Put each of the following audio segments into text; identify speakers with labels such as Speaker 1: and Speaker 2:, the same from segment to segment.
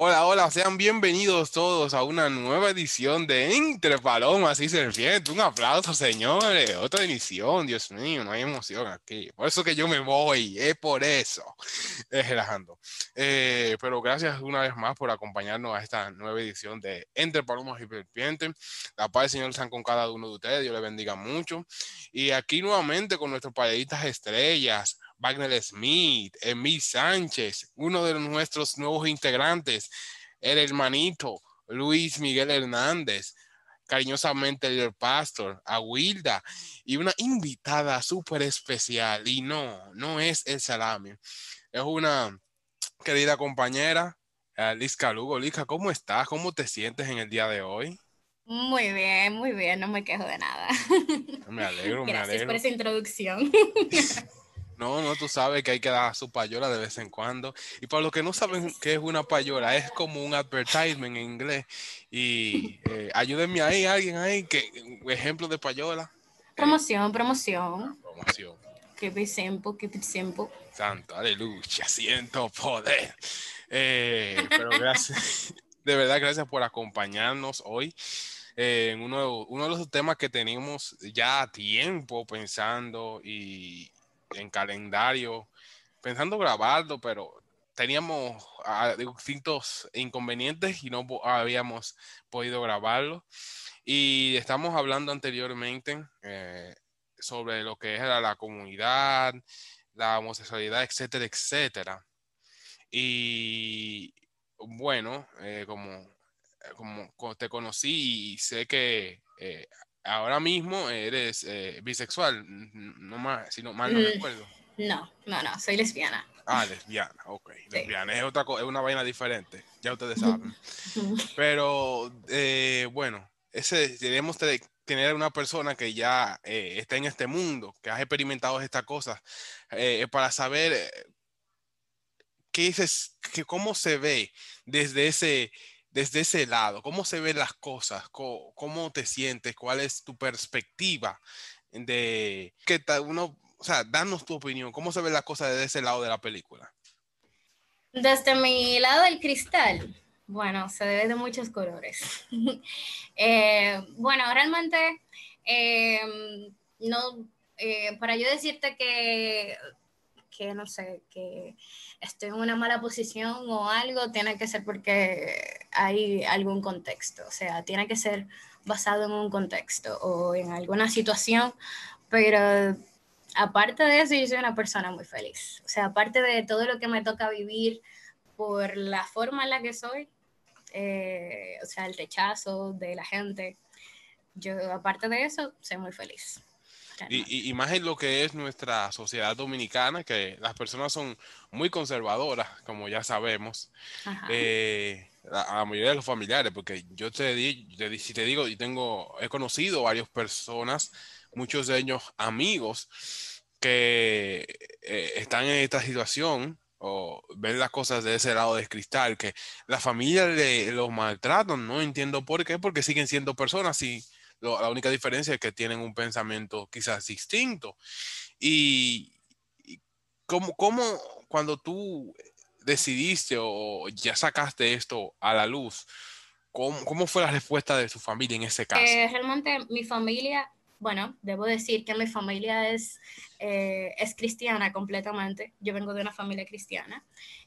Speaker 1: Hola, hola, sean bienvenidos todos a una nueva edición de Entre Palomas y Serpientes. Un aplauso, señores. Otra edición, Dios mío, no hay emoción aquí. Por eso que yo me voy, es por eso. Es relajando. Eh, pero gracias una vez más por acompañarnos a esta nueva edición de Entre Palomas y Serpientes. La paz del Señor sean con cada uno de ustedes, Dios les bendiga mucho. Y aquí nuevamente con nuestros payaditas estrellas, Wagner Smith, Emil Sánchez, uno de nuestros nuevos integrantes, el hermanito Luis Miguel Hernández, cariñosamente el pastor, Wilda, y una invitada súper especial. Y no, no es el salami, es una querida compañera, Liz Lugo. Liz, ¿cómo estás? ¿Cómo te sientes en el día de hoy?
Speaker 2: Muy bien, muy bien, no me quejo de nada.
Speaker 1: Me alegro, me alegro.
Speaker 2: Gracias por esa introducción.
Speaker 1: No, no, tú sabes que hay que dar su payola de vez en cuando. Y para los que no saben qué es una payola, es como un advertisement en inglés. Y eh, ayúdenme ahí, alguien ahí, que ejemplo de payola.
Speaker 2: Promoción, promoción.
Speaker 1: Promoción.
Speaker 2: Keep it simple, keep it simple.
Speaker 1: Santo, aleluya, siento poder. Eh, pero gracias, de verdad, gracias por acompañarnos hoy. Eh, en uno, uno de los temas que tenemos ya tiempo pensando y, en calendario, pensando grabarlo, pero teníamos ah, distintos inconvenientes y no habíamos podido grabarlo. Y estamos hablando anteriormente eh, sobre lo que era la comunidad, la homosexualidad, etcétera, etcétera. Y bueno, eh, como, como, te conocí y sé que eh, ahora mismo eres eh, bisexual, no más, si no mal no mm, recuerdo.
Speaker 2: No, no, no, soy lesbiana.
Speaker 1: Ah, lesbiana, ok. Lesbiana es otra es una vaina diferente, ya ustedes saben. Pero eh, bueno, ese tenemos tener una persona que ya eh, está en este mundo, que ha experimentado estas cosas, para saber qué dices, que cómo se ve desde ese desde ese lado, cómo se ven las cosas, cómo, te sientes, cuál es tu perspectiva de que uno, o sea, danos tu opinión, cómo se ven las cosas desde ese lado de la película.
Speaker 2: Desde mi lado del cristal, bueno, se ve de muchos colores. Eh, bueno, realmente, em, no, eh, para yo decirte que que no sé, que estoy en una mala posición o algo, tiene que ser porque hay algún contexto, o sea, tiene que ser basado en un contexto o en alguna situación, pero aparte de eso, yo soy una persona muy feliz, o sea, aparte de todo lo que me toca vivir por la forma en la que soy, eh, o sea, el rechazo de la gente, yo aparte de eso, soy muy feliz.
Speaker 1: Y, más en lo que es nuestra sociedad dominicana, que las personas son muy conservadoras, como ya sabemos. Eh, a, la mayoría de los familiares, porque yo te, di, si te digo, yo tengo, he conocido varias personas, muchos de ellos amigos, que eh, están en esta situación o ven las cosas de ese lado de cristal, que la familia le, los maltratan, no entiendo por qué, porque siguen siendo personas y la única diferencia es que tienen un pensamiento quizás distinto. Y, ¿cómo, cómo cuando tú decidiste o ya sacaste esto a la luz, ¿cómo, cómo fue la respuesta de su familia en ese caso?
Speaker 2: Eh, realmente mi familia, bueno, debo decir que mi familia es, eh, es cristiana completamente. Yo vengo de una familia cristiana.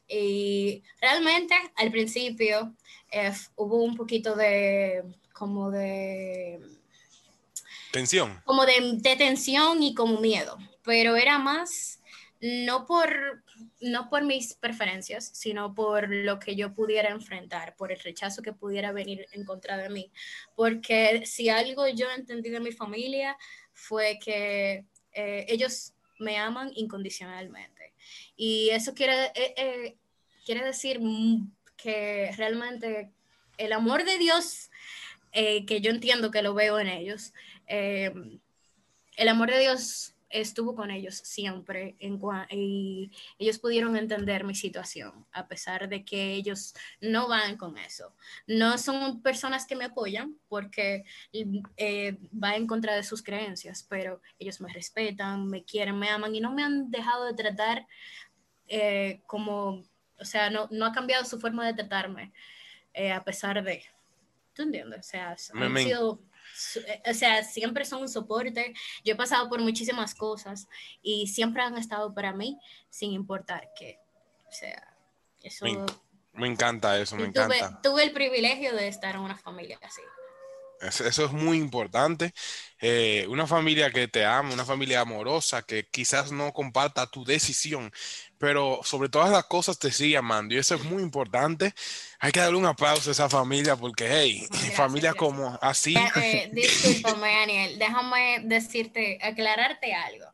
Speaker 2: Y realmente al principio eh, hubo un poquito de como de
Speaker 1: Tensión.
Speaker 2: Como de, tensión y como miedo, pero era más no por, no por mis preferencias, sino por lo que yo pudiera enfrentar, por el rechazo que pudiera venir en contra de mí. Porque si algo yo entendí de mi familia fue que eh, ellos me aman incondicionalmente. Y eso quiere, eh, eh, quiere decir que realmente el amor de Dios, que yo entiendo que lo veo en ellos, eh, el amor de Dios estuvo con ellos siempre en, y ellos pudieron entender mi situación, a pesar de que ellos no van con eso. No son personas que me apoyan porque eh, va en contra de sus creencias, pero ellos me respetan, me quieren, me aman y no me han dejado de tratar eh, como o sea, no, no ha cambiado su forma de tratarme eh, a pesar de, ¿tú entiendes? O sea, han sido o sea, siempre son un soporte. Yo he pasado por muchísimas cosas y siempre han estado para mí, sin importar qué. O sea, eso...
Speaker 1: Me, encanta eso, me encanta.
Speaker 2: Tuve el privilegio de estar en una familia así.
Speaker 1: Eso es muy importante. Eh, una familia que te ama, una familia amorosa, que quizás no comparta tu decisión, pero sobre todas las cosas te sigue amando. Y eso es muy importante. Hay que darle un aplauso a esa familia porque, hey, familias como así.
Speaker 2: Eh, discúlpame, Daniel, déjame decirte, aclararte algo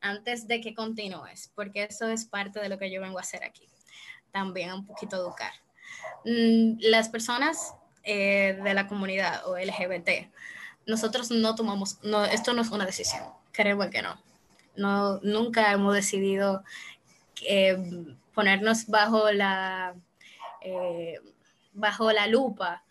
Speaker 2: antes de que continúes, porque eso es parte de lo que yo vengo a hacer aquí. También un poquito educar. Mm, las personas eh, de la comunidad o LGBT, nosotros no tomamos, no, esto no es una decisión, creo que no. no nunca hemos decidido eh, ponernos bajo la, eh, bajo la lupa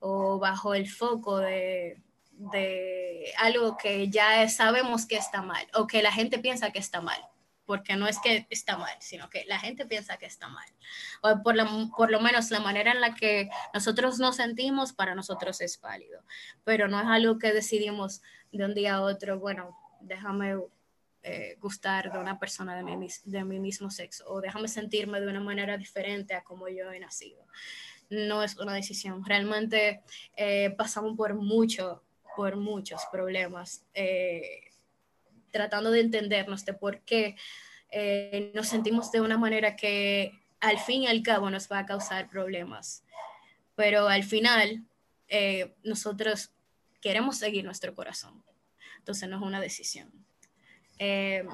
Speaker 2: o bajo el foco de, de algo que ya sabemos que está mal o que la gente piensa que está mal porque no es que está mal, sino que la gente piensa que está mal. O por, por lo menos la manera en la que nosotros nos sentimos para nosotros es válido, pero no es algo que decidimos de un día a otro, bueno, déjame eh, gustar de una persona de mi, de mi mismo sexo o déjame sentirme de una manera diferente a como yo he nacido. No es una decisión. Realmente eh, pasamos por mucho, por muchos problemas. Eh, tratando de entendernos de por qué eh, nos sentimos de una manera que al fin y al cabo nos va a causar problemas. Pero al final, eh, nosotros queremos seguir nuestro corazón. Entonces no es una decisión. Eh,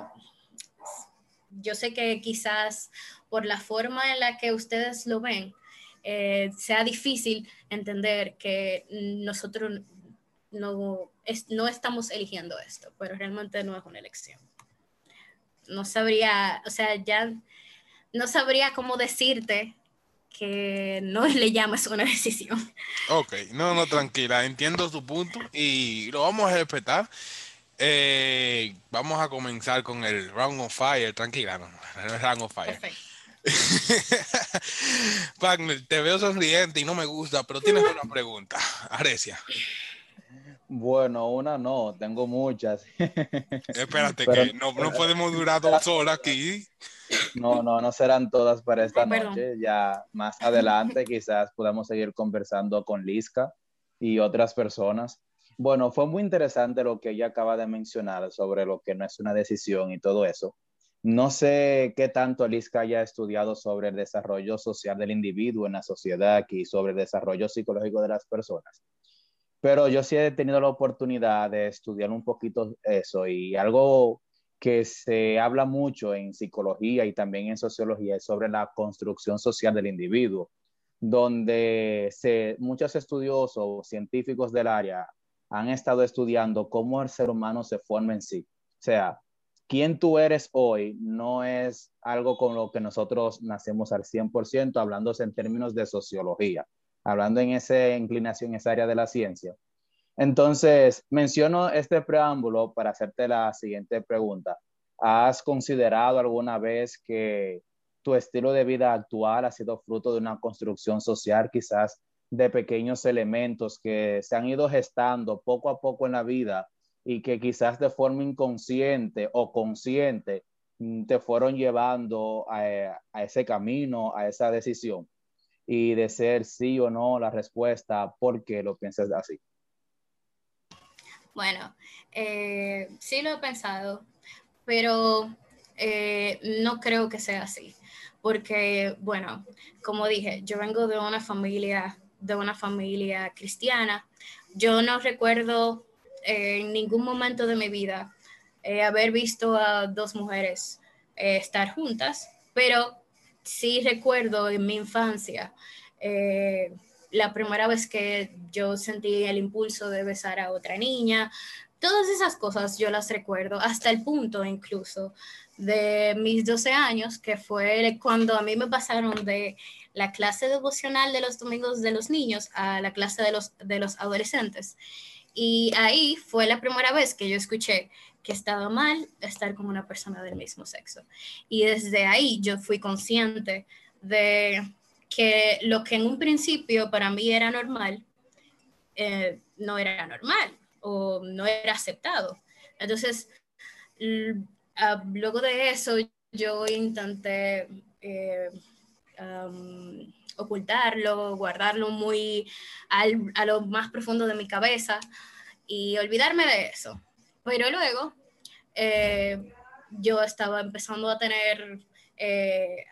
Speaker 2: yo sé que quizás por la forma en la que ustedes lo ven, sea difícil entender que nosotros no, no estamos eligiendo esto, pero realmente no es una elección. No sabría, o sea, ya no sabría cómo decirte que no le llames una decisión.
Speaker 1: Ok, no, no, tranquila, entiendo tu punto y lo vamos a respetar. Eh, vamos a comenzar con el Round of Fire, tranquila, no, el Round of Fire. Perfecto. Wagner, te veo sonriente y no me gusta, pero tienes una pregunta. Arecia.
Speaker 3: Bueno, una no, tengo muchas.
Speaker 1: Espérate, que no, podemos durar dos horas aquí.
Speaker 3: No, no, no serán todas para esta noche. Ya más adelante quizás podamos seguir conversando con Liska y otras personas. Bueno, fue muy interesante lo que ella acaba de mencionar sobre lo que no es una decisión y todo eso. No sé qué tanto Liska haya estudiado sobre el desarrollo social del individuo en la sociedad y sobre el desarrollo psicológico de las personas pero yo sí he tenido la oportunidad de estudiar un poquito eso y algo que se habla mucho en psicología y también en sociología es sobre la construcción social del individuo, donde se, muchos estudiosos científicos del área han estado estudiando cómo el ser humano se forma en sí. O sea, quién tú eres hoy no es algo con lo que nosotros nacemos al 100%, hablándose en términos de sociología hablando en esa inclinación, esa área de la ciencia. Entonces, menciono este preámbulo para hacerte la siguiente pregunta. ¿Has considerado alguna vez que tu estilo de vida actual ha sido fruto de una construcción social, quizás de pequeños elementos que se han ido gestando poco a poco en la vida y que quizás de forma inconsciente o consciente mm, te fueron llevando a, a ese camino, a esa decisión? Y de ser sí o no la respuesta, ¿por qué lo piensas así?
Speaker 2: Bueno, eh, sí lo he pensado, pero eh, no creo que sea así, porque, bueno, como dije, yo vengo de una familia, de una familia cristiana. Yo no recuerdo eh, en ningún momento de mi vida haber visto a dos mujeres estar juntas, pero sí recuerdo en mi infancia eh, la primera vez que yo sentí el impulso de besar a otra niña. Todas esas cosas yo las recuerdo, hasta el punto incluso de mis 12 años, que fue cuando a mí me pasaron de la clase devocional de los domingos de los niños a la clase de los, de los adolescentes. Y ahí fue la primera vez que yo escuché que estaba mal estar con una persona del mismo sexo. Y desde ahí yo fui consciente de que lo que en un principio para mí era normal, eh, no era normal o no era aceptado. Entonces, ah, luego de eso, yo intenté eh, ocultarlo, guardarlo muy a lo más profundo de mi cabeza y olvidarme de eso. Pero luego, eh, yo estaba empezando a tener, eh,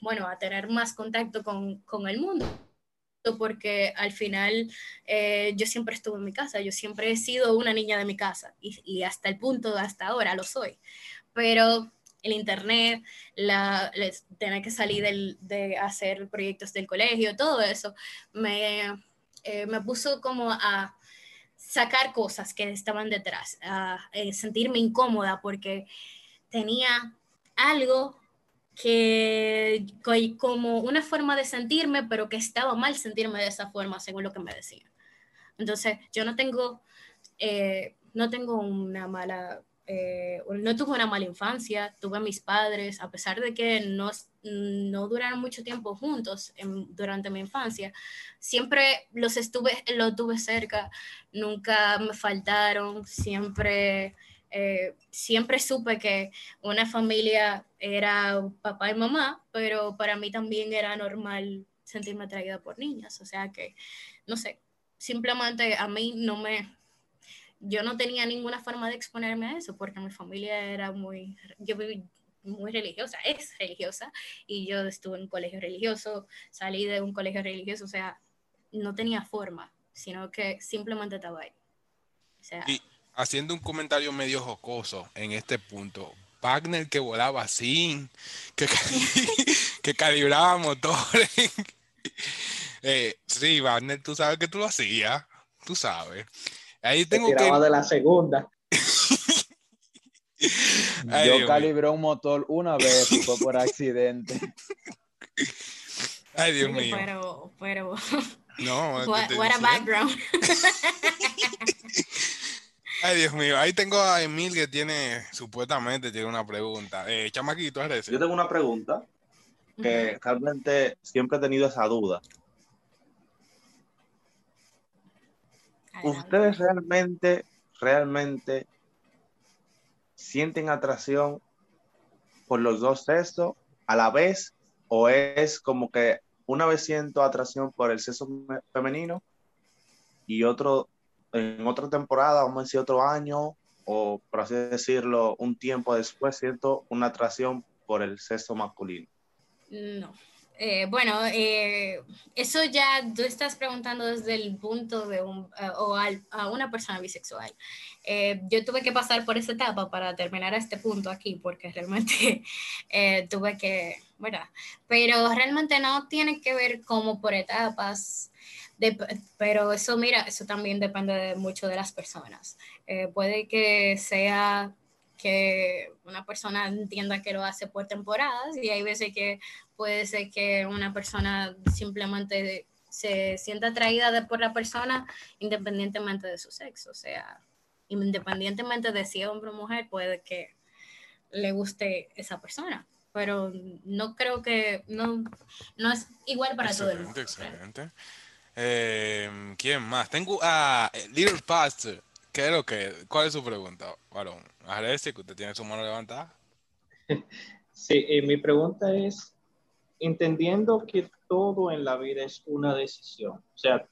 Speaker 2: bueno, a tener más contacto con, con el mundo porque al final eh, yo siempre estuve en mi casa, yo siempre he sido una niña de mi casa y, hasta el punto hasta ahora lo soy. Pero el internet, la, tener que salir del, de hacer proyectos del colegio, todo eso, me, eh, me puso como a sacar cosas que estaban detrás, a, eh, sentirme incómoda porque tenía algo que como una forma de sentirme, pero que estaba mal sentirme de esa forma, según lo que me decían. Entonces, yo no tengo, eh, no tengo una mala eh, no tuve una mala infancia, tuve a mis padres, a pesar de que no, no duraron mucho tiempo juntos durante mi infancia, siempre los estuve, los tuve cerca, nunca me faltaron, siempre, eh, siempre supe que una familia era papá y mamá, pero para mí también era normal sentirme atraída por niñas, o sea que, no sé, simplemente a mí no me, yo no tenía ninguna forma de exponerme a eso porque mi familia era muy, yo muy religiosa, es religiosa, y yo estuve en un colegio religioso, salí de un colegio religioso, o sea, no tenía forma, sino que simplemente estaba ahí.
Speaker 1: y haciendo un comentario medio jocoso en este punto, Wagner que volaba así, que, que calibraba motores. eh, sí, Wagner, tú sabes que tú lo hacías, tú sabes. Ahí tengo
Speaker 4: que. de la segunda.
Speaker 3: Yo calibré un motor una vez y fue por accidente.
Speaker 1: Ay, Dios mío.
Speaker 2: Pero, pero.
Speaker 1: No,
Speaker 2: what, what a background.
Speaker 1: Ay, Dios mío. Ahí tengo a Emil que tiene, supuestamente, tiene una pregunta. Eh, chamaquito, ¿eres
Speaker 5: Yo tengo una pregunta que realmente siempre he tenido esa duda. ¿Ustedes realmente, realmente sienten atracción por los dos sexos a la vez? ¿O es como que una vez siento atracción por el sexo femenino y otro, en otra temporada, vamos a decir otro año, o por así decirlo, un tiempo después siento una atracción por el sexo masculino?
Speaker 2: No, eh, bueno, eh, eso ya tú estás preguntando desde el punto de un, eh, o a una persona bisexual. yo tuve que pasar por esa etapa para terminar a este punto aquí, porque realmente tuve que, ¿verdad? Pero realmente no tiene que ver como por etapas, pero eso, mira, eso también depende de mucho de las personas. puede que sea que una persona entienda que lo hace por temporadas y hay veces que puede ser que una persona simplemente se sienta atraída por la persona independientemente de su sexo, o sea, independientemente de si es hombre o mujer, puede que le guste esa persona, pero no creo que, no, no es igual para todo el mundo.
Speaker 1: Excelente, eh, ¿Quién más? Tengo a Little Pastor. ¿Qué es lo que? ¿Cuál es su pregunta, varón? Agradece que usted tiene su mano levantada.
Speaker 4: Sí, eh, mi pregunta es, entendiendo que todo en la vida es una decisión, o sea,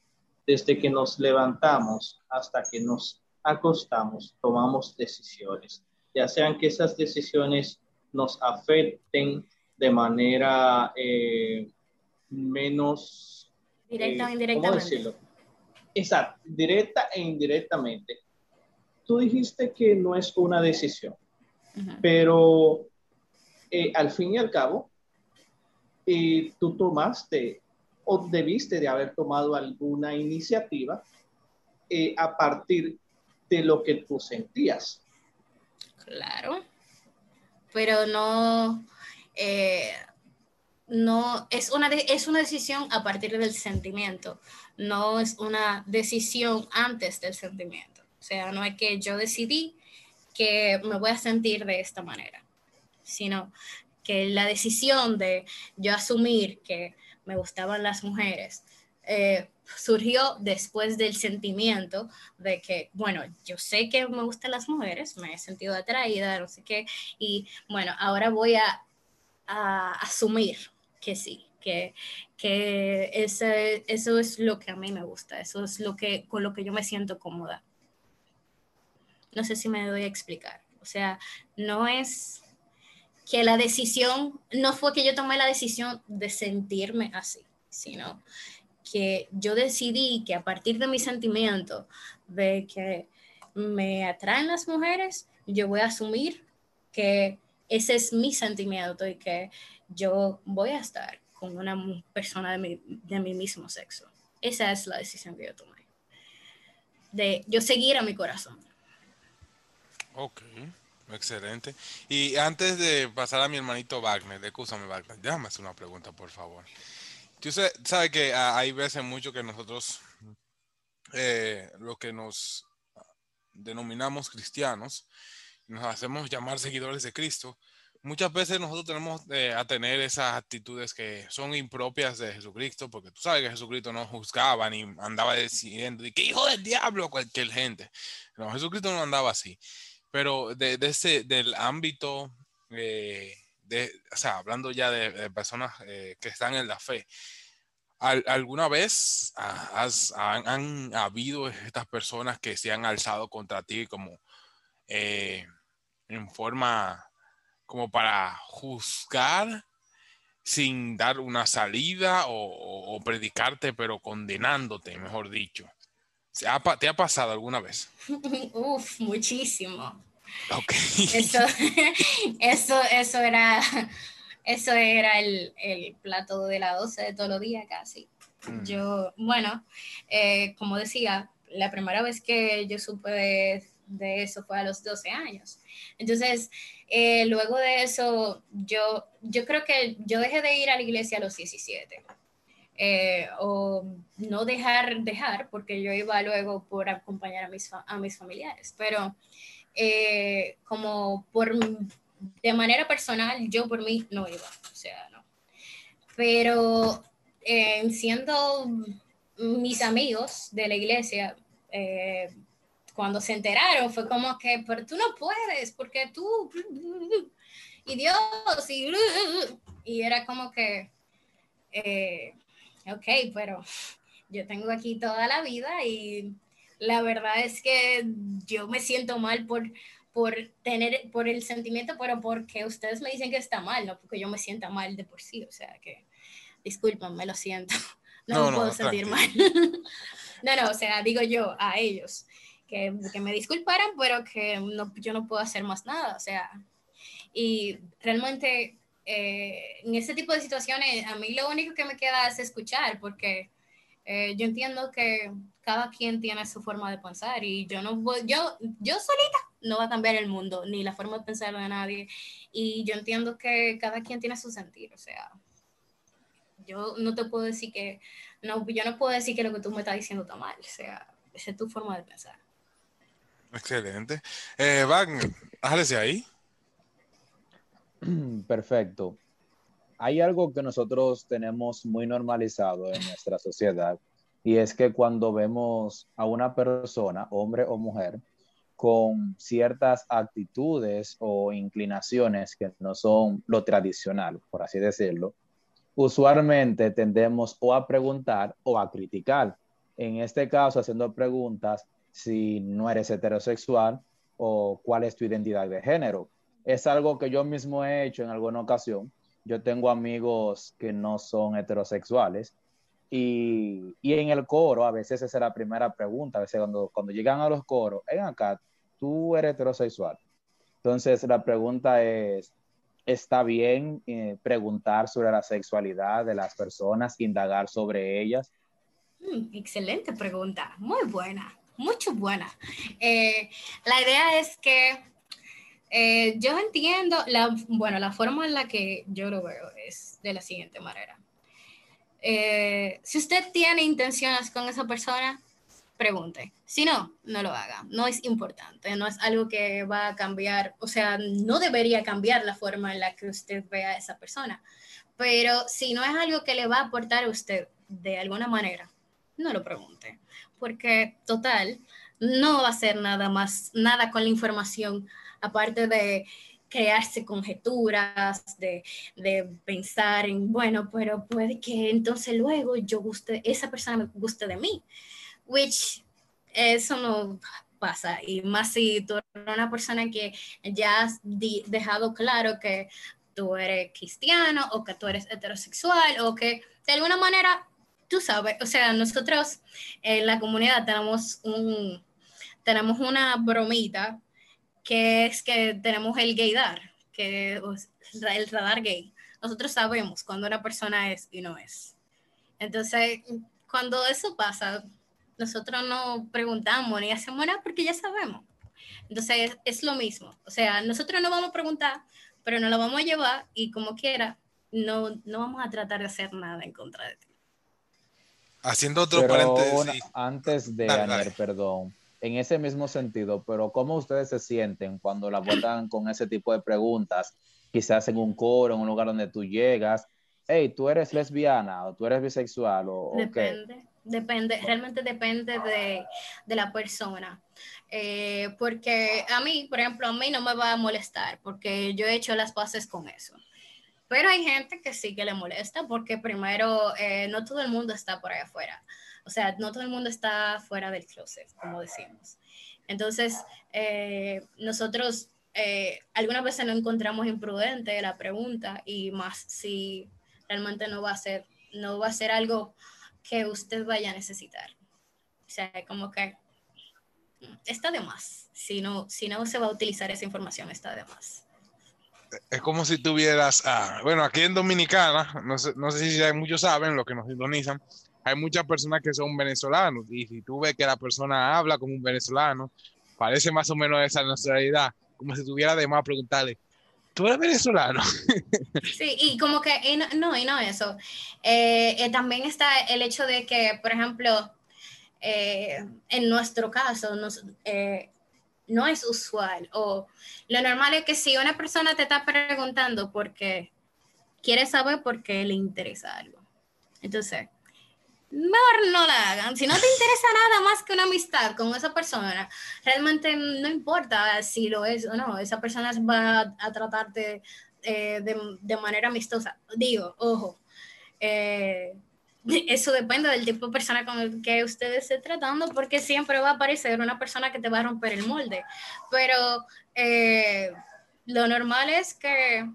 Speaker 4: desde que nos levantamos hasta que nos acostamos, tomamos decisiones, ya sean que esas decisiones nos afecten de manera eh, menos...
Speaker 2: Directa o eh, indirectamente.
Speaker 4: ¿Cómo decirlo? Exacto, directa e indirectamente tú dijiste que no es una decisión, pero eh, al fin y al cabo, eh, tú tomaste o debiste de haber tomado alguna iniciativa eh, a partir de lo que tú sentías.
Speaker 2: Claro, pero no, no es una, es una decisión a partir del sentimiento, no es una decisión antes del sentimiento. O sea, no es que yo decidí que me voy a sentir de esta manera, sino que la decisión de yo asumir que me gustaban las mujeres eh, surgió después del sentimiento de que, bueno, yo sé que me gustan las mujeres, me he sentido atraída, no sé qué, y bueno, ahora voy a, asumir que sí, que, que ese, eso es lo que a mí me gusta, eso es lo que, con lo que yo me siento cómoda. No sé si me doy a explicar. O sea, no es que la decisión, no fue que yo tomé la decisión de sentirme así, sino que yo decidí que a partir de mi sentimiento de que me atraen las mujeres, yo voy a asumir que ese es mi sentimiento y que yo voy a estar con una persona de mi, de mi mismo sexo. Esa es la decisión que yo tomé. De yo seguir a mi corazón.
Speaker 1: Ok, excelente. Y antes de pasar a mi hermanito Wagner, escúchame Wagner, déjame hacer una pregunta, por favor. Tú sabes que hay veces mucho que nosotros, eh, que nos denominamos cristianos, nos hacemos llamar seguidores de Cristo, muchas veces nosotros tenemos eh, a tener esas actitudes que son impropias de Jesucristo, porque tú sabes que Jesucristo no juzgaba ni andaba diciendo, que hijo del diablo cualquier gente. No, Jesucristo no andaba así. Pero de, ese, del ámbito, eh, de, o sea, hablando ya de, personas eh, que están en la fe, ¿alguna vez has, han, habido estas personas que se han alzado contra ti como en forma como para juzgar sin dar una salida o, predicarte, pero condenándote, mejor dicho. ¿Te ha pasado alguna vez?
Speaker 2: Uf, muchísimo. Eso, eso, eso era, eso era el, plato de la 12 de todos los días casi. Mm. Yo, bueno, eh, como decía, la primera vez que yo supe de, de, eso fue a los 12 años. Entonces, eh, luego de eso, yo, yo creo que yo dejé de ir a la iglesia a los 17. Eh, o no dejar, dejar, porque yo iba luego por acompañar a mis, a mis familiares, pero eh, como por, de manera personal, yo por mí no iba, o sea, no. Pero siendo mis amigos de la iglesia, cuando se enteraron fue como que, pero tú no puedes, porque tú, y Dios, y, y era como que, eh, ok, pero yo tengo aquí toda la vida y la verdad es que yo me siento mal por, por tener, por el sentimiento, pero porque ustedes me dicen que está mal, no porque yo me sienta mal de por sí, o sea que, disculpen, me lo siento, no, me puedo sentir mal. no, no, o sea, digo yo a ellos que, me disculparan, pero que no, yo no puedo hacer más nada, o sea, y realmente eh, en ese tipo de situaciones a mí lo único que me queda es escuchar, porque eh, yo entiendo que cada quien tiene su forma de pensar y yo no voy, yo, yo solita no va a cambiar el mundo, ni la forma de pensar de nadie, y yo entiendo que cada quien tiene su sentir, o sea, yo no te puedo decir que, no, yo no puedo decir que lo que tú me estás diciendo está mal, o sea, esa es tu forma de pensar.
Speaker 1: Excelente. Eh, Wagner, ahí.
Speaker 3: Perfecto. Hay algo que nosotros tenemos muy normalizado en nuestra sociedad y es que cuando vemos a una persona, hombre o mujer, con ciertas actitudes o inclinaciones que no son lo tradicional, por así decirlo, usualmente tendemos o a preguntar o a criticar. En este caso, haciendo preguntas si no eres heterosexual o cuál es tu identidad de género. Es algo que yo mismo he hecho en alguna ocasión. Yo tengo amigos que no son heterosexuales y, y en el coro a veces esa es la primera pregunta. A veces cuando, cuando llegan a los coros, ven acá, tú eres heterosexual. Entonces la pregunta es, ¿está bien eh, preguntar sobre la sexualidad de las personas, indagar sobre ellas?
Speaker 2: Mm, excelente pregunta, muy buena mucho buena. Eh, la idea es que eh, yo entiendo, la, bueno, la forma en la que yo lo veo es de la siguiente manera. Eh, si usted tiene intenciones con esa persona, pregunte. Si no, no lo haga. No es importante, no es algo que va a cambiar, o sea, no debería cambiar la forma en la que usted vea a esa persona. Pero si no es algo que le va a aportar a usted de alguna manera, no lo pregunte. Porque total, no va a hacer nada más, nada con la información, aparte de crearse conjeturas, de, pensar en, bueno, pero puede que entonces luego yo guste, esa persona me guste de mí, which eso no pasa, y más si tú eres una persona que ya has dejado claro que tú eres cristiano o que tú eres heterosexual o que de alguna manera tú sabes, o sea, nosotros en la comunidad tenemos un tenemos una bromita que es que tenemos el gaydar, que es el radar gay. Nosotros sabemos cuando una persona es y no es. Entonces, cuando eso pasa, nosotros no preguntamos ni hacemos nada porque ya sabemos. Entonces, es, lo mismo. O sea, nosotros no vamos a preguntar, pero nos lo vamos a llevar y como quiera, no, no vamos a tratar de hacer nada en contra de ti.
Speaker 1: Haciendo otro paréntesis.
Speaker 3: antes de añadir, perdón en ese mismo sentido, pero ¿cómo ustedes se sienten cuando la abordan con ese tipo de preguntas? Quizás en un coro, en un lugar donde tú llegas, hey, tú eres lesbiana o tú eres bisexual o
Speaker 2: Depende, depende, realmente depende de, la persona. Eh, porque a mí, por ejemplo, a mí no me va a molestar porque yo he hecho las bases con eso. Pero hay gente que sí que le molesta porque primero eh, no todo el mundo está por ahí afuera. O sea, no todo el mundo está fuera del closet, como decimos. Entonces, eh, nosotros eh, algunas veces no encontramos imprudente la pregunta y más si realmente no va a ser, no va a ser algo que usted vaya a necesitar. O sea, como que está de más. Si no, si no se va a utilizar esa información, está de más.
Speaker 1: Es como si tuvieras, ah, bueno, aquí en Dominicana, no sé, no sé si muchos saben, lo que nos sintonizan, hay muchas personas que son venezolanos y si tú ves que la persona habla como un venezolano, parece más o menos esa nacionalidad, como si tuviera de más preguntarle, ¿tú eres venezolano?
Speaker 2: Sí, y como que, no, y no eso. Eh, eh, también está el hecho de que, por ejemplo, eh, en nuestro caso, no es usual o lo normal es que si una persona te está preguntando porque quiere saber por qué le interesa algo. Entonces, no la hagan. Si no te interesa nada más que una amistad con esa persona, realmente no importa si lo es o no, esa persona va a, tratarte eh, de, manera amistosa. Digo, ojo, eh, eso depende del tipo de persona con el que usted esté tratando, porque siempre va a aparecer una persona que te va a romper el molde. Pero eh, lo normal es que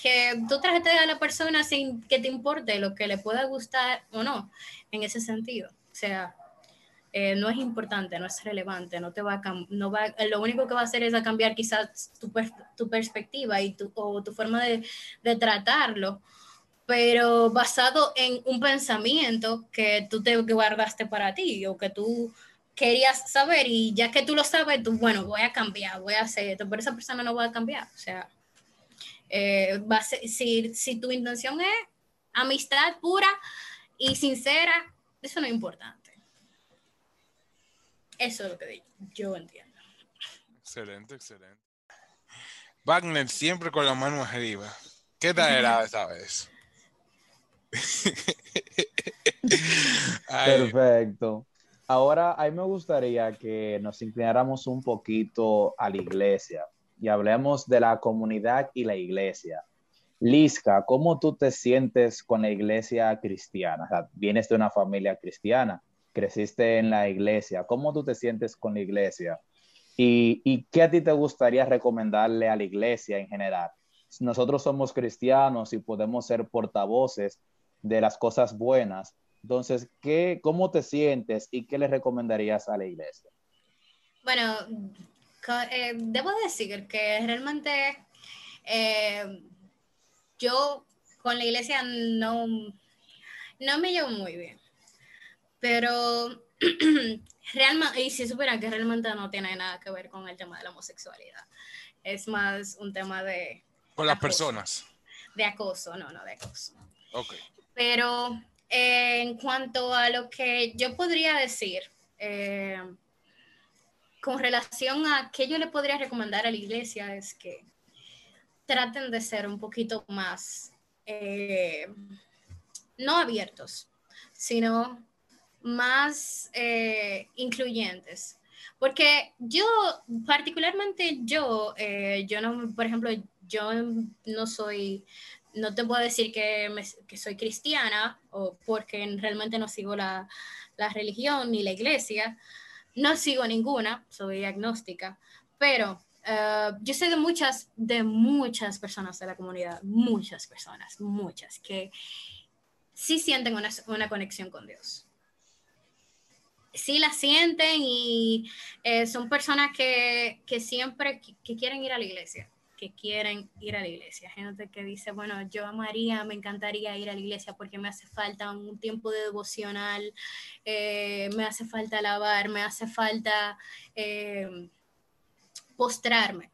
Speaker 2: que tú trajeste a la persona sin que te importe lo que le pueda gustar o no, en ese sentido. O sea, eh, no es importante, no es relevante, no te va a no va, lo único que va a hacer es a cambiar quizás tu, tu perspectiva y tu, o tu forma de, de, tratarlo, pero basado en un pensamiento que tú te guardaste para ti o que tú querías saber y ya que tú lo sabes, tú, bueno, voy a cambiar, voy a hacer esto, pero esa persona no va a cambiar, o sea, eh, si, si tu intención es amistad pura y sincera, eso no es importante. Eso es lo que yo entiendo.
Speaker 1: Excelente, excelente. Wagner siempre con la mano arriba. ¿Qué tal era esta vez?
Speaker 3: Perfecto. Ahora, a mí me gustaría que nos inclináramos un poquito a la iglesia y hablemos de la comunidad y la iglesia. Liska, ¿cómo tú te sientes con la iglesia cristiana? vienes de una familia cristiana, creciste en la iglesia. ¿Cómo tú te sientes con la iglesia? ¿Y, y qué a ti te gustaría recomendarle a la iglesia en general? Nosotros somos cristianos y podemos ser portavoces de las cosas buenas. Entonces, ¿qué, ¿cómo te sientes y qué le recomendarías a la iglesia?
Speaker 2: Bueno, eh, debo decir que realmente eh, yo con la iglesia no, no me llevo muy bien. Pero realmente, y si supieran que realmente no tiene nada que ver con el tema de la homosexualidad. Es más un tema de...
Speaker 1: Con las personas.
Speaker 2: De acoso, no, no, de acoso.
Speaker 1: Ok.
Speaker 2: Pero eh, en cuanto a lo que yo podría decir Eh, con relación a qué yo le podría recomendar a la iglesia es que traten de ser un poquito más, eh, no abiertos, sino más eh, incluyentes. Porque yo, particularmente yo, eh, yo no, por ejemplo, yo no soy, no te puedo decir que, que soy cristiana o porque realmente no sigo la, la religión ni la iglesia, no sigo ninguna, soy agnóstica, pero uh, yo sé de muchas, de muchas personas de la comunidad, muchas personas, muchas, que sí sienten una, conexión con Dios. Sí la sienten y eh, son personas que, que siempre que quieren ir a la iglesia que quieren ir a la iglesia, gente que dice, bueno, yo amaría, me encantaría ir a la iglesia porque me hace falta un tiempo de devocional, eh, me hace falta alabar, me hace falta eh, postrarme.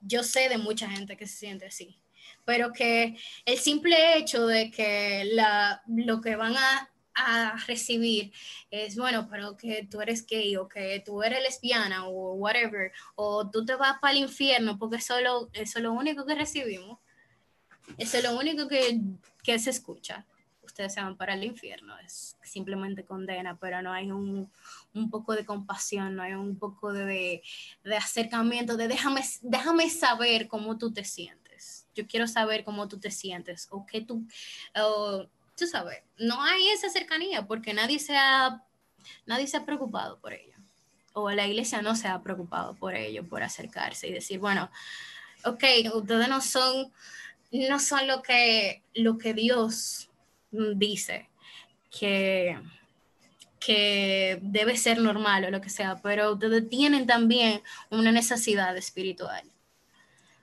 Speaker 2: Yo sé de mucha gente que se siente así, pero que el simple hecho de que la, lo que van a a recibir es, bueno, pero que tú eres gay o que tú eres lesbiana o whatever, o tú te vas para el infierno porque eso es lo, eso es lo único que recibimos, eso es lo único que, que se escucha. Ustedes se van para el infierno, es simplemente condena, pero no hay un, un poco de compasión, no hay un poco de, de, acercamiento, de déjame, déjame saber cómo tú te sientes. Yo quiero saber cómo tú te sientes o qué tú tú sabes, no hay esa cercanía porque nadie se ha, nadie se ha preocupado por ello. O la iglesia no se ha preocupado por ello, por acercarse y decir, bueno, ok, ustedes no son, no son lo que, lo que Dios dice que, que debe ser normal o lo que sea, pero ustedes tienen también una necesidad espiritual.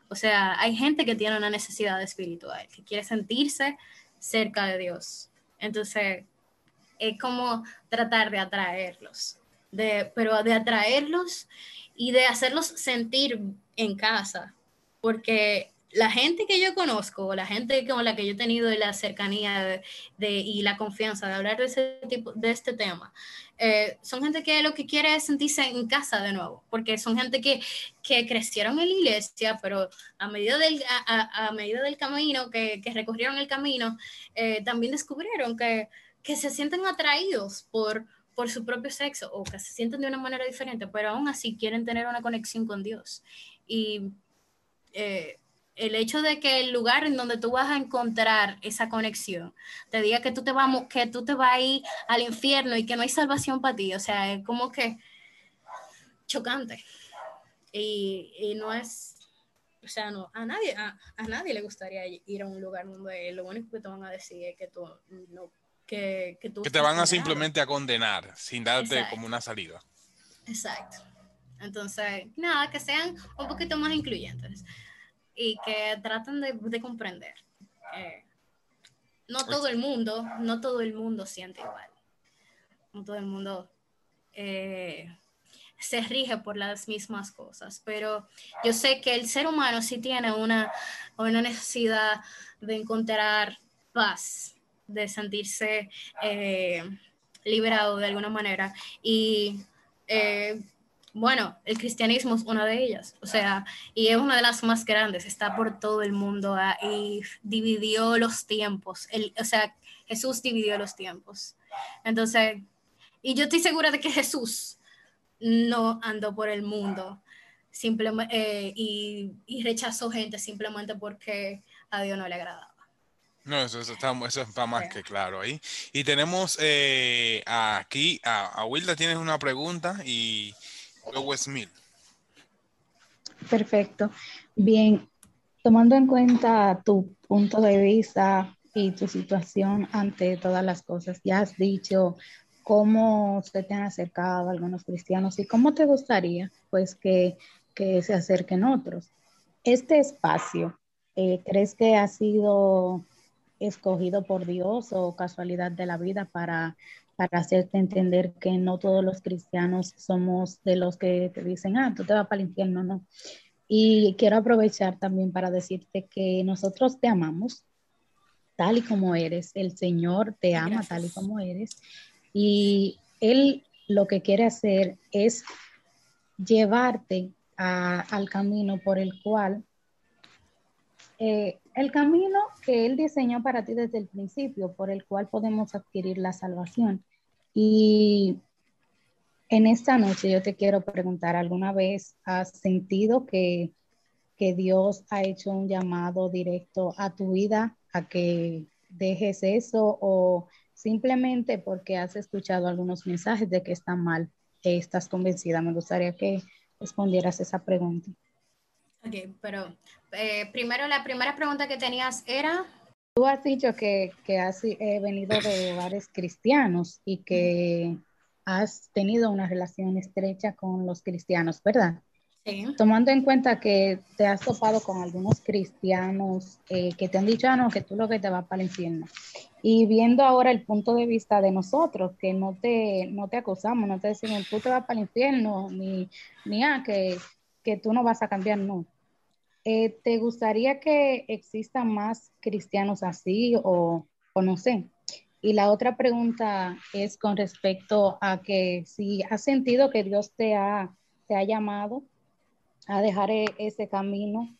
Speaker 2: O sea, hay gente que tiene una necesidad espiritual, que quiere sentirse cerca de Dios. Entonces, es como tratar de atraerlos, de, pero de atraerlos y de hacerlos sentir en casa, porque la gente que yo conozco, la gente con la que yo he tenido la cercanía de, y la confianza de hablar de, ese tipo, de este tema, eh, son gente que lo que quiere es sentirse en casa de nuevo, porque son gente que, que crecieron en la iglesia, pero a medida del, a, medida del camino, que, que, recorrieron el camino, eh, también descubrieron que, que se sienten atraídos por, por su propio sexo o que se sienten de una manera diferente, pero aún así quieren tener una conexión con Dios. Y eh, el hecho de que el lugar en donde tú vas a encontrar esa conexión te diga que tú te vas, que tú te vas a ir al infierno y que no hay salvación para ti, o sea, es como que chocante. Y, no es, o sea, no, a nadie, a, nadie le gustaría ir a un lugar donde lo único que te van a decir es que tú no, que, que tú...
Speaker 1: Que te van a simplemente a condenar sin darte como una salida.
Speaker 2: Exacto. Entonces, nada, que sean un poquito más incluyentes y que tratan de, comprender. Eh, no todo el mundo, no todo el mundo siente igual. No todo el mundo eh, se rige por las mismas cosas, pero yo sé que el ser humano sí tiene una, una necesidad de encontrar paz, de sentirse eh, liberado de alguna manera. Y bueno, el cristianismo es una de ellas, o sea, y es una de las más grandes, está por todo el mundo ah, y dividió los tiempos, el, o sea, Jesús dividió los tiempos. Entonces, y yo estoy segura de que Jesús no andó por el mundo simplemente, eh, y, rechazó gente simplemente porque a Dios no le agradaba.
Speaker 1: No, eso, está, eso está más que claro ahí. Y tenemos eh, aquí, a, a Wilda, tienes una pregunta y
Speaker 6: Perfecto. Bien, tomando en cuenta tu punto de vista y tu situación ante todas las cosas, ya has dicho cómo se te han acercado algunos cristianos y cómo te gustaría pues que, que se acerquen otros. Este espacio, eh, ¿crees que ha sido escogido por Dios o casualidad de la vida para para hacerte entender que no todos los cristianos somos de los que te dicen, ah, tú te vas para el infierno, no. Y quiero aprovechar también para decirte que nosotros te amamos tal y como eres, el Señor te ama tal y como eres. Y Él lo que quiere hacer es llevarte al camino por el cual, eh, el camino que Él diseñó para ti desde el principio, por el cual podemos adquirir la salvación. Y en esta noche yo te quiero preguntar, ¿alguna vez has sentido que, que Dios ha hecho un llamado directo a tu vida a que dejes eso o simplemente porque has escuchado algunos mensajes de que está mal, estás convencida? Me gustaría que respondieras esa pregunta.
Speaker 2: Ok, pero eh, primero la primera pregunta que tenías era...
Speaker 6: Tú has dicho que, que has eh, venido de hogares cristianos y que has tenido una relación estrecha con los cristianos, ¿verdad? Sí. Tomando en cuenta que te has topado con algunos cristianos eh, que te han dicho, ah, no, que tú lo que te vas para el infierno. Y viendo ahora el punto de vista de nosotros, que no te, no te acusamos, no te decimos, tú te vas para el infierno, ni, ni ah, que, que tú no vas a cambiar, no. Eh, ¿Te gustaría que existan más cristianos así o, o no sé? Y la otra pregunta es con respecto a que si has sentido que Dios te ha, te ha llamado a dejar e, ese camino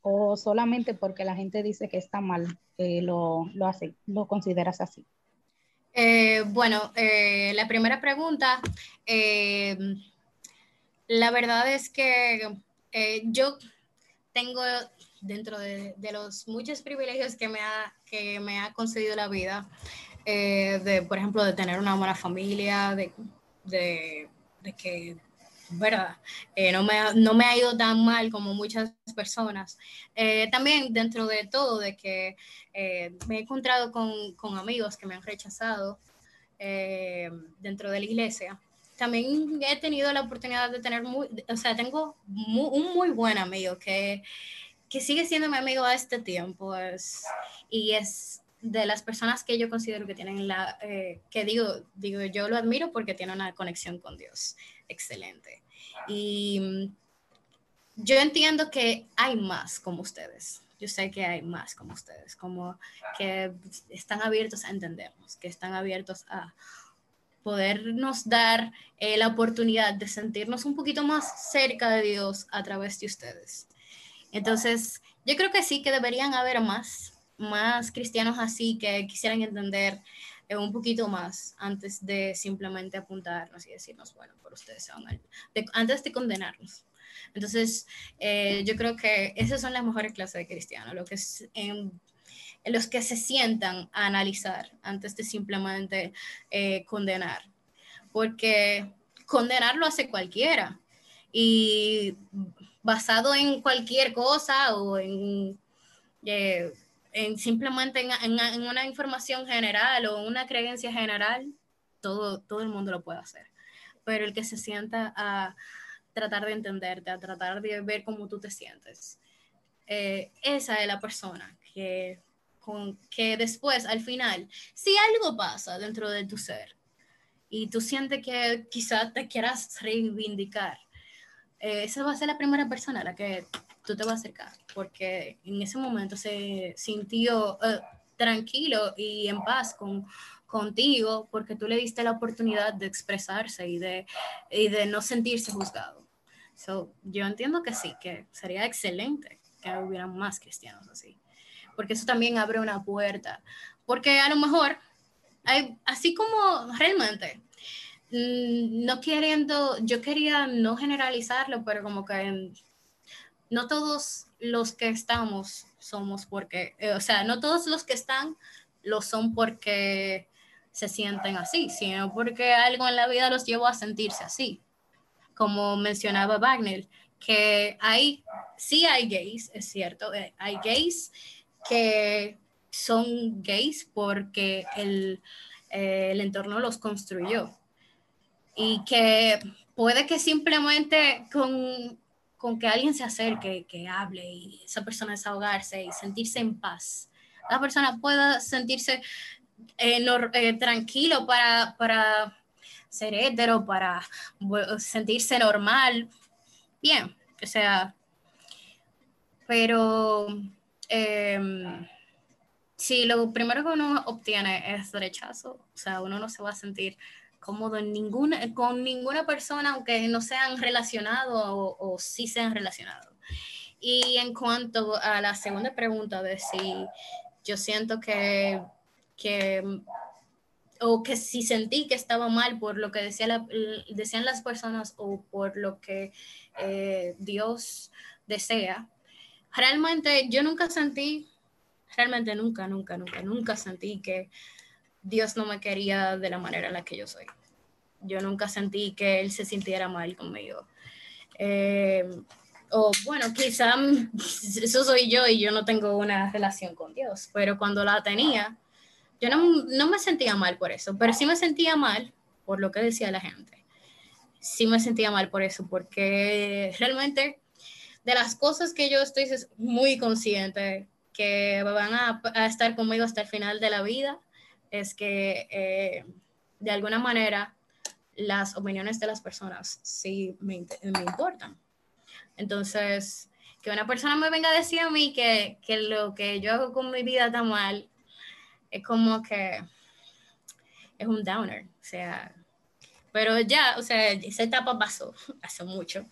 Speaker 6: o solamente porque la gente dice que está mal, eh, lo, lo, hace, lo consideras así.
Speaker 2: Eh, bueno, eh, la primera pregunta, la verdad es que yo tengo dentro de, de, los muchos privilegios que me ha, que me ha concedido la vida, eh, de, por ejemplo, de tener una buena familia, de, de, que, ¿verdad? Eh, no, me, no me ha ido tan mal como muchas personas. Eh, también dentro de todo, de que me he encontrado con, con, amigos que me han rechazado dentro de la iglesia. También he tenido la oportunidad de tener, muy, o sea, tengo un muy buen amigo que, que sigue siendo mi amigo a este tiempo es, y es de las personas que yo considero que tienen la, eh, que digo, digo, yo lo admiro porque tiene una conexión con Dios excelente. Y mm, yo entiendo que hay más como ustedes. Yo sé que hay más como ustedes, como que están abiertos a entendernos, que están abiertos a podernos dar eh, la oportunidad de sentirnos un poquito más cerca de Dios a través de ustedes. Entonces, yo creo que sí que deberían haber más, más cristianos así que quisieran entender eh, un poquito más antes de simplemente apuntarnos y decirnos, bueno, por ustedes son antes de condenarnos. Entonces, eh, yo creo que esas son las mejores clases de cristianos, lo que es, los que se sientan a analizar antes de simplemente eh, condenar, porque condenar lo hace cualquiera y basado en cualquier cosa o en en simplemente en, una información general o una creencia general, todo, todo el mundo lo puede hacer. Pero el que se sienta a tratar de entenderte, a tratar de ver cómo tú te sientes, eh, esa es la persona que, con, que después, al final, si algo pasa dentro de tu ser y tú sientes que quizás te quieras reivindicar, eh, esa va a ser la primera persona a la que tú te vas a acercar, porque en ese momento se sintió eh, tranquilo y en paz con, contigo, porque tú le diste la oportunidad de expresarse y de, y de no sentirse juzgado. So, yo entiendo que sí, que sería excelente que hubieran más cristianos así, porque eso también abre una puerta, porque a lo mejor, hay, así como realmente, mm, no queriendo, yo quería no generalizarlo, pero como que en, no todos los que estamos somos porque, eh, o sea, no todos los que están lo son porque se sienten así, sino porque algo en la vida los llevó a sentirse así. Como mencionaba Wagner, que hay, sí hay gays, es cierto, eh, hay gays que son gays porque el, eh, el entorno los construyó y que puede que simplemente con con que alguien se acerque, que hable y esa persona desahogarse y sentirse en paz. La persona pueda sentirse eh, eh, tranquilo para, para ser hétero, para sentirse normal. Bien, o sea, pero em, si lo primero que uno obtiene es rechazo, o sea, uno no se va a sentir cómodo en ninguna, con ninguna persona, aunque no sean relacionados o, o sí sean relacionados. Y en cuanto a la segunda pregunta de si yo siento que, que o que si sentí que estaba mal por lo que decía decían las personas o por lo que eh, Dios desea, realmente yo nunca sentí, realmente nunca, nunca, nunca, nunca sentí que Dios no me quería de la manera en la que yo soy. Yo nunca sentí que Él se sintiera mal conmigo. Eh, o bueno, quizá eso soy yo y yo no tengo una relación con Dios, pero cuando la tenía, yo no, no, me sentía mal por eso, pero sí me sentía mal por lo que decía la gente. Sí me sentía mal por eso, porque realmente de las cosas que yo estoy muy consciente que van a, a estar conmigo hasta el final de la vida, es que eh, de alguna manera las opiniones de las personas sí me, me, importan. Entonces, que una persona me venga a decir a mí que, que, lo que yo hago con mi vida está mal, es como que es un downer. O sea, pero ya, o sea, esa etapa pasó hace mucho.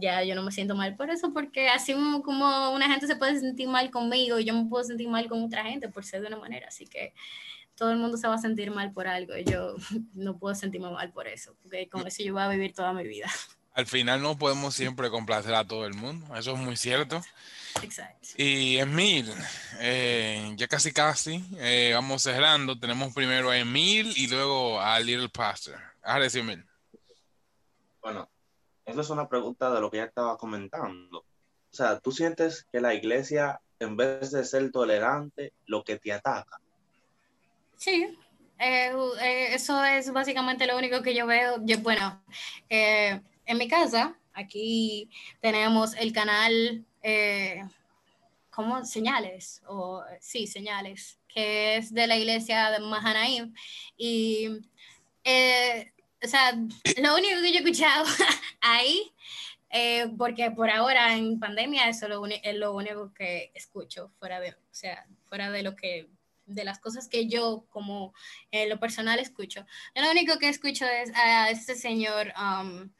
Speaker 2: Ya yo no me siento mal por eso, porque así como una gente se puede sentir mal conmigo, yo me puedo sentir mal con otra gente por ser de una manera. Así que todo el mundo se va a sentir mal por algo y yo no puedo sentirme mal por eso, porque con eso yo voy a vivir toda mi vida.
Speaker 1: Al final no podemos siempre complacer a todo el mundo, eso es muy cierto.
Speaker 2: Exacto.
Speaker 1: Y Emil, eh, ya casi casi, eh, vamos cerrando. Tenemos primero a Emil y luego a Little Pastor. Ahora Emil.
Speaker 5: Bueno, esa es una pregunta de lo que ya estaba comentando. O sea, ¿tú sientes que la iglesia, en vez de ser tolerante, lo que te ataca?
Speaker 2: Sí, eh, eh, eso es básicamente lo único que yo veo. Bueno, eh, en mi casa, aquí tenemos el canal, ¿cómo? Señales, o sí, señales, que es de la iglesia de Mahanaim. Y, o sea, lo único que yo he escuchado ahí porque por ahora en pandemia eso es lo único que escucho fuera de, o sea, fuera de lo que de las cosas que yo como en lo personal escucho. lo único que escucho es a este señor, um,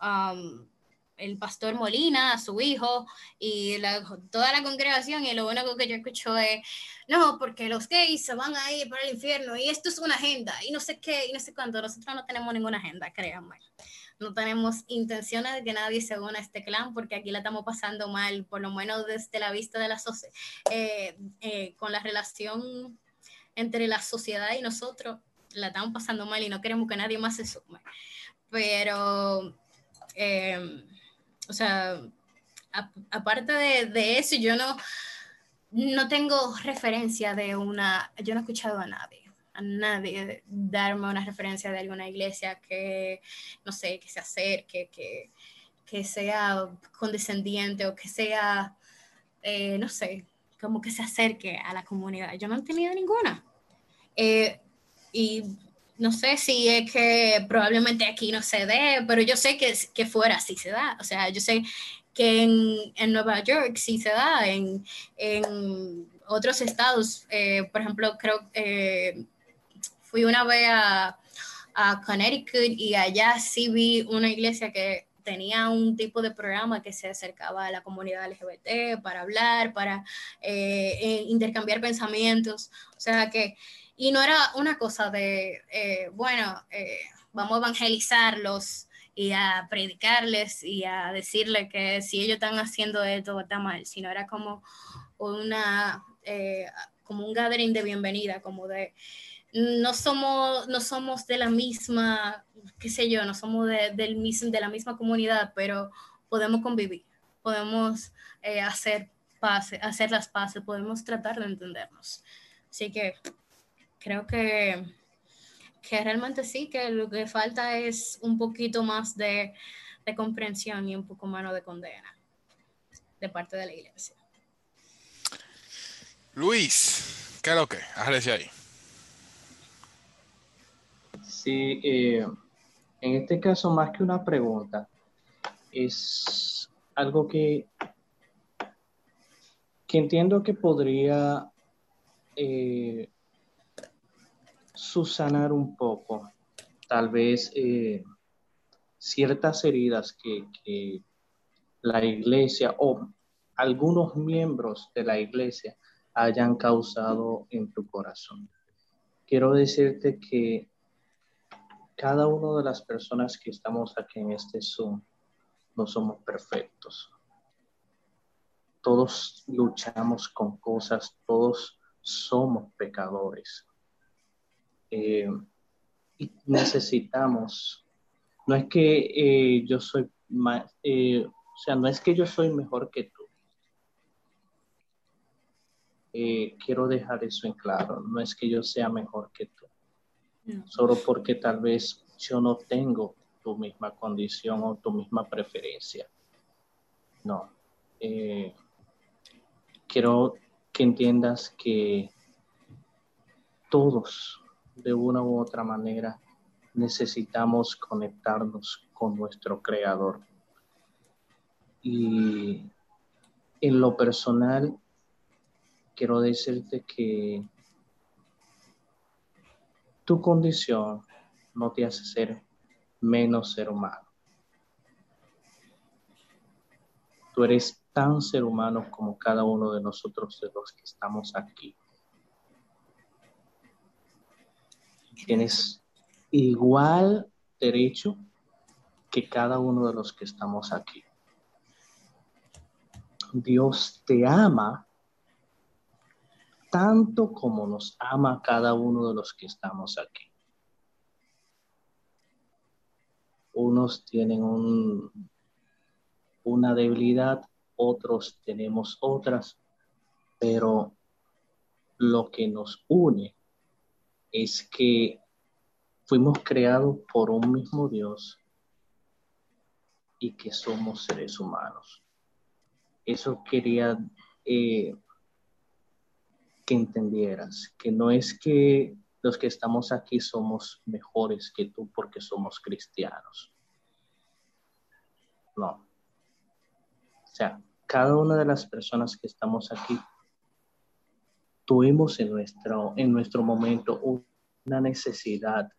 Speaker 2: um, el pastor Molina, a su hijo y toda la congregación y lo único que yo escucho es, no, porque los gays se van a ir para el infierno y esto es una agenda y no sé qué y no sé cuánto. Nosotros no tenemos ninguna agenda, créanme no tenemos intenciones de que nadie se una a este clan porque aquí la estamos pasando mal, por lo menos desde la vista de la sociedad, eh, eh, con la relación entre la sociedad y nosotros, la estamos pasando mal y no queremos que nadie más se sume. Pero, eh, o sea, aparte de, de, eso, yo no, no tengo referencia de una, yo no he escuchado a nadie a nadie darme una referencia de alguna iglesia que, no sé, que se acerque, que, que sea condescendiente o que sea, eh, no sé, como que se acerque a la comunidad. Yo no he tenido ninguna. Eh, y no sé si es que probablemente aquí no se dé, pero yo sé que, que fuera sí se da. O sea, yo sé que en, en Nueva York sí se da, en, en otros estados, eh, por ejemplo, creo que fui una vez a, Connecticut y allá sí vi una iglesia que tenía un tipo de programa que se acercaba a la comunidad LGBT para hablar, para eh, eh, intercambiar pensamientos. O sea que, y no era una cosa de, eh, bueno, vamos a evangelizarlos y a predicarles y a decirles que si ellos están haciendo esto está mal, sino era como una, como un gathering de bienvenida, como de no somos, no somos de la misma, qué sé yo, no somos de, del mismo, de la misma comunidad, pero podemos convivir, podemos eh, hacer, pase, hacer las paces, podemos tratar de entendernos. Así que creo que, que realmente sí, que lo que falta es un poquito más de, de comprensión y un poco menos de condena de parte de la iglesia.
Speaker 1: Luis, ¿qué es lo que? Hágale ahí.
Speaker 4: Sí, eh, en este caso, más que una pregunta, es algo que, que entiendo que podría eh, susanar un poco, tal vez eh, ciertas heridas que, que la iglesia o algunos miembros de la iglesia hayan causado en tu corazón. Quiero decirte que cada una de las personas que estamos aquí en este Zoom no somos perfectos. Todos luchamos con cosas, todos somos pecadores. Eh, necesitamos, no es que eh, yo soy más, eh, o sea, no es que yo soy mejor que tú. quiero dejar eso en claro, no es que yo sea mejor que tú, solo porque tal vez yo no tengo tu misma condición o tu misma preferencia. No. quiero que entiendas que todos, de una u otra manera, necesitamos conectarnos con nuestro Creador. Y en lo personal, quiero decirte que tu condición no te hace ser menos ser humano. Tú eres tan ser humano como cada uno de nosotros de los que estamos aquí. Tienes igual derecho que cada uno de los que estamos aquí. Dios te ama tanto como nos ama cada uno de los que estamos aquí. Unos tienen un, una debilidad otros tenemos otras, pero lo que nos une es que fuimos creados por un mismo Dios y que somos seres humanos. Eso quería eh, que entendieras, que no es que los que estamos aquí somos mejores que tú porque somos cristianos. No. O sea, cada una de las personas que estamos aquí tuvimos en nuestro, en nuestro momento una necesidad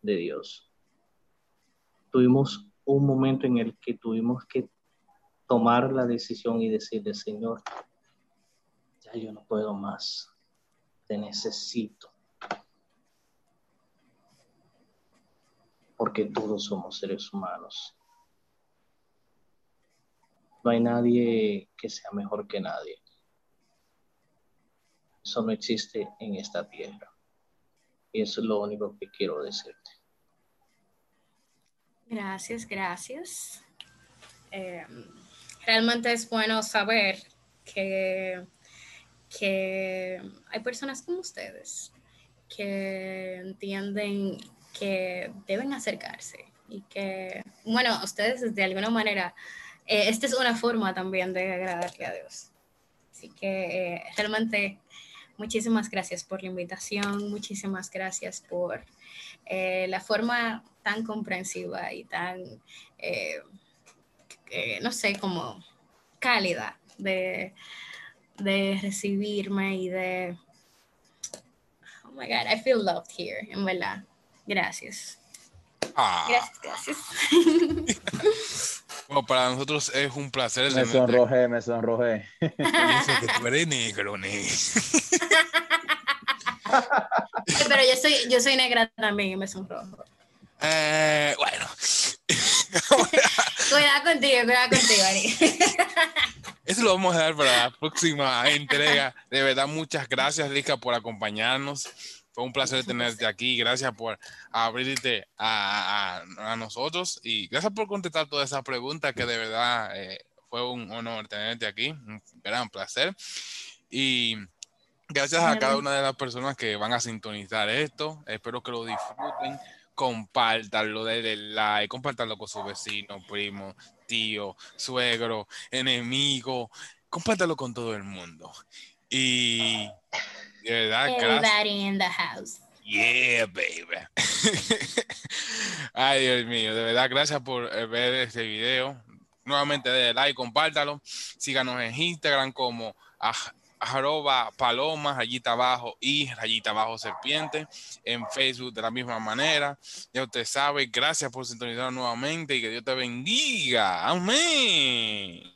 Speaker 4: de Dios. Tuvimos un momento en el que tuvimos que tomar la decisión y decirle, Señor, ya yo no puedo más, te necesito. Porque todos somos seres humanos no hay nadie que sea mejor que nadie. Eso no existe en esta tierra. Y eso es lo único que quiero decirte.
Speaker 2: Gracias, gracias. Eh, realmente es bueno saber que, que hay personas como ustedes que entienden que deben acercarse y que, bueno, ustedes de alguna manera eh, esta es una forma también de agradarle a Dios. Así que eh, realmente muchísimas gracias por la invitación, muchísimas gracias por eh, la forma tan comprensiva y tan, no sé, como cálida de, de recibirme y de... Oh my God, I feel loved here, en verdad. Gracias. Ah. Gracias, gracias.
Speaker 1: Bueno, para nosotros es un placer.
Speaker 3: Me sonrojé, me sonrojé.
Speaker 1: Dice que tú eres negro,
Speaker 2: Pero yo soy, yo soy negra también y me sonrojo.
Speaker 1: Eh, bueno.
Speaker 2: cuidado contigo, cuidado contigo, Ari.
Speaker 1: Eso lo vamos a dar para la próxima entrega. De verdad, muchas gracias, Lika, por acompañarnos. Fue un placer tenerte aquí. Gracias por abrirte a, nosotros y gracias por contestar todas esas preguntas que de verdad eh, fue un honor tenerte aquí. Un gran placer. Y gracias a cada una de las personas que van a sintonizar esto. Espero que lo disfruten. Compártanlo, denle like, compártanlo con su vecino, primo, tío, suegro, enemigo. Compártanlo con todo el mundo. Y de verdad,
Speaker 2: Everybody in the house.
Speaker 1: Yeah, baby. Ay, Dios mío, de verdad, gracias por eh, ver este video. Nuevamente, de like, compártalo. Síganos en Instagram como arroba paloma, rayita abajo y rayita abajo serpiente. En Facebook de la misma manera. Ya usted sabe, gracias por sintonizar nuevamente y que Dios te bendiga. Amén.